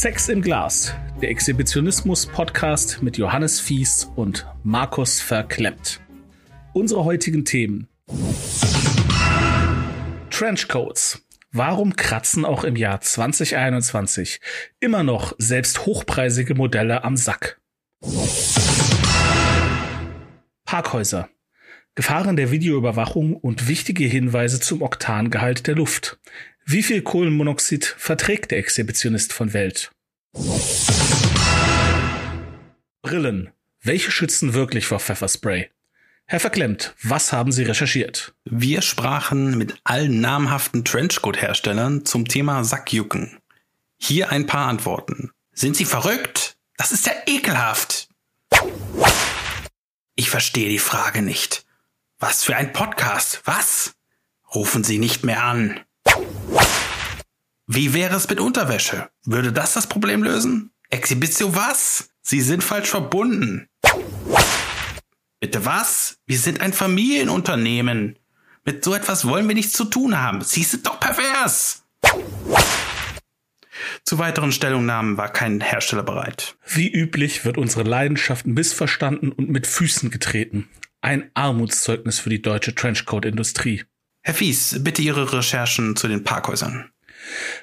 Sex im Glas, der Exhibitionismus-Podcast mit Johannes Fies und Markus Verklemmt. Unsere heutigen Themen. Trenchcoats. Warum kratzen auch im Jahr 2021 immer noch selbst hochpreisige Modelle am Sack? Parkhäuser. Gefahren der Videoüberwachung und wichtige Hinweise zum Oktangehalt der Luft. Wie viel Kohlenmonoxid verträgt der Exhibitionist von Welt? Brillen. Welche schützen wirklich vor Pfefferspray? Herr Verklemmt, was haben Sie recherchiert? Wir sprachen mit allen namhaften Trenchcoat-Herstellern zum Thema Sackjucken. Hier ein paar Antworten. Sind Sie verrückt? Das ist ja ekelhaft. Ich verstehe die Frage nicht. Was für ein Podcast? Was? Rufen Sie nicht mehr an. Wie wäre es mit Unterwäsche? Würde das das Problem lösen? Exhibitio was? Sie sind falsch verbunden. Bitte was? Wir sind ein Familienunternehmen. Mit so etwas wollen wir nichts zu tun haben. Sie sind doch pervers. Zu weiteren Stellungnahmen war kein Hersteller bereit. Wie üblich wird unsere Leidenschaft missverstanden und mit Füßen getreten. Ein Armutszeugnis für die deutsche Trenchcoat-Industrie. Herr Fies, bitte Ihre Recherchen zu den Parkhäusern.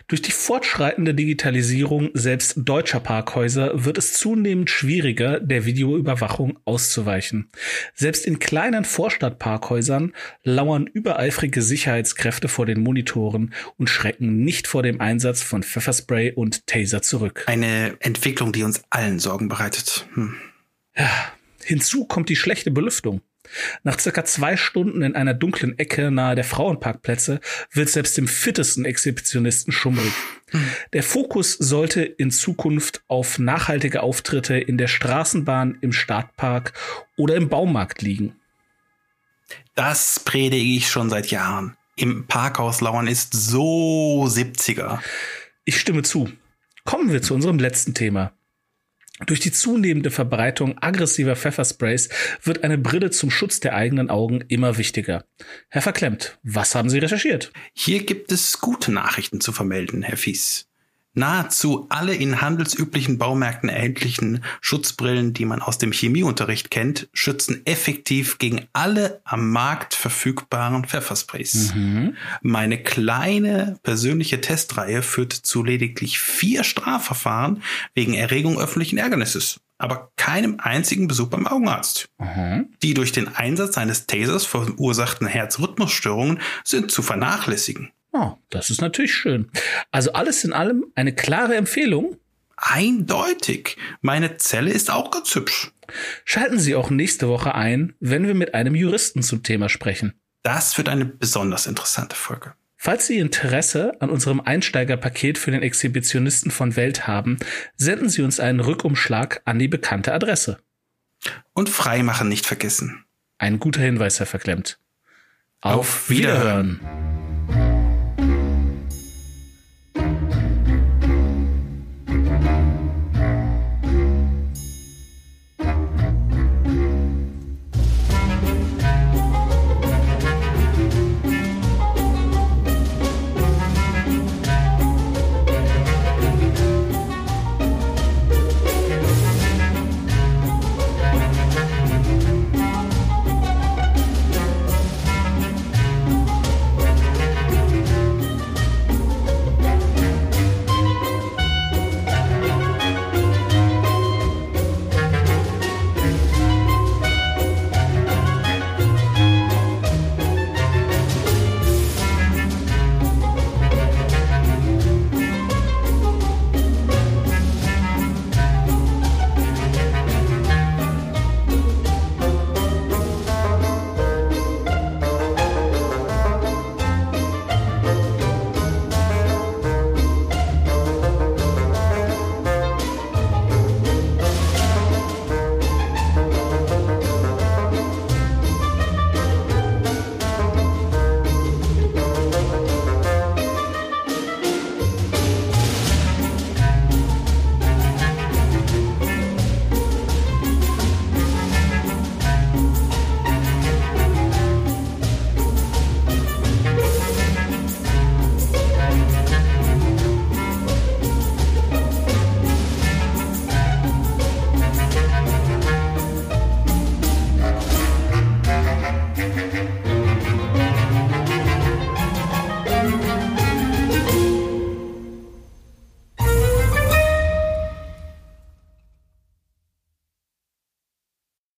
Durch die fortschreitende Digitalisierung selbst deutscher Parkhäuser wird es zunehmend schwieriger, der Videoüberwachung auszuweichen. Selbst in kleinen Vorstadtparkhäusern lauern übereifrige Sicherheitskräfte vor den Monitoren und schrecken nicht vor dem Einsatz von Pfefferspray und Taser zurück. Eine Entwicklung, die uns allen Sorgen bereitet. Hm. Ja, hinzu kommt die schlechte Belüftung. Nach circa zwei Stunden in einer dunklen Ecke nahe der Frauenparkplätze wird selbst dem fittesten Exhibitionisten schummrig. Der Fokus sollte in Zukunft auf nachhaltige Auftritte in der Straßenbahn, im Stadtpark oder im Baumarkt liegen. Das predige ich schon seit Jahren. Im Parkhaus lauern ist so 70er. Ich stimme zu. Kommen wir zu unserem letzten Thema. Durch die zunehmende Verbreitung aggressiver Pfeffersprays wird eine Brille zum Schutz der eigenen Augen immer wichtiger. Herr Verklemmt, was haben Sie recherchiert? Hier gibt es gute Nachrichten zu vermelden, Herr Fies. Nahezu alle in handelsüblichen Baumärkten erhältlichen Schutzbrillen, die man aus dem Chemieunterricht kennt, schützen effektiv gegen alle am Markt verfügbaren Pfeffersprays. Mhm. Meine kleine persönliche Testreihe führt zu lediglich vier Strafverfahren wegen Erregung öffentlichen Ärgernisses aber keinem einzigen Besuch beim Augenarzt. Mhm. Die durch den Einsatz eines Tasers verursachten Herzrhythmusstörungen sind zu vernachlässigen. Oh, das ist natürlich schön. Also alles in allem eine klare Empfehlung. Eindeutig. Meine Zelle ist auch ganz hübsch. Schalten Sie auch nächste Woche ein, wenn wir mit einem Juristen zum Thema sprechen. Das wird eine besonders interessante Folge. Falls Sie Interesse an unserem Einsteigerpaket für den Exhibitionisten von Welt haben, senden Sie uns einen Rückumschlag an die bekannte Adresse. Und Freimachen nicht vergessen. Ein guter Hinweis, Herr Verklemmt. Auf, Auf Wiederhören. Wiederhören.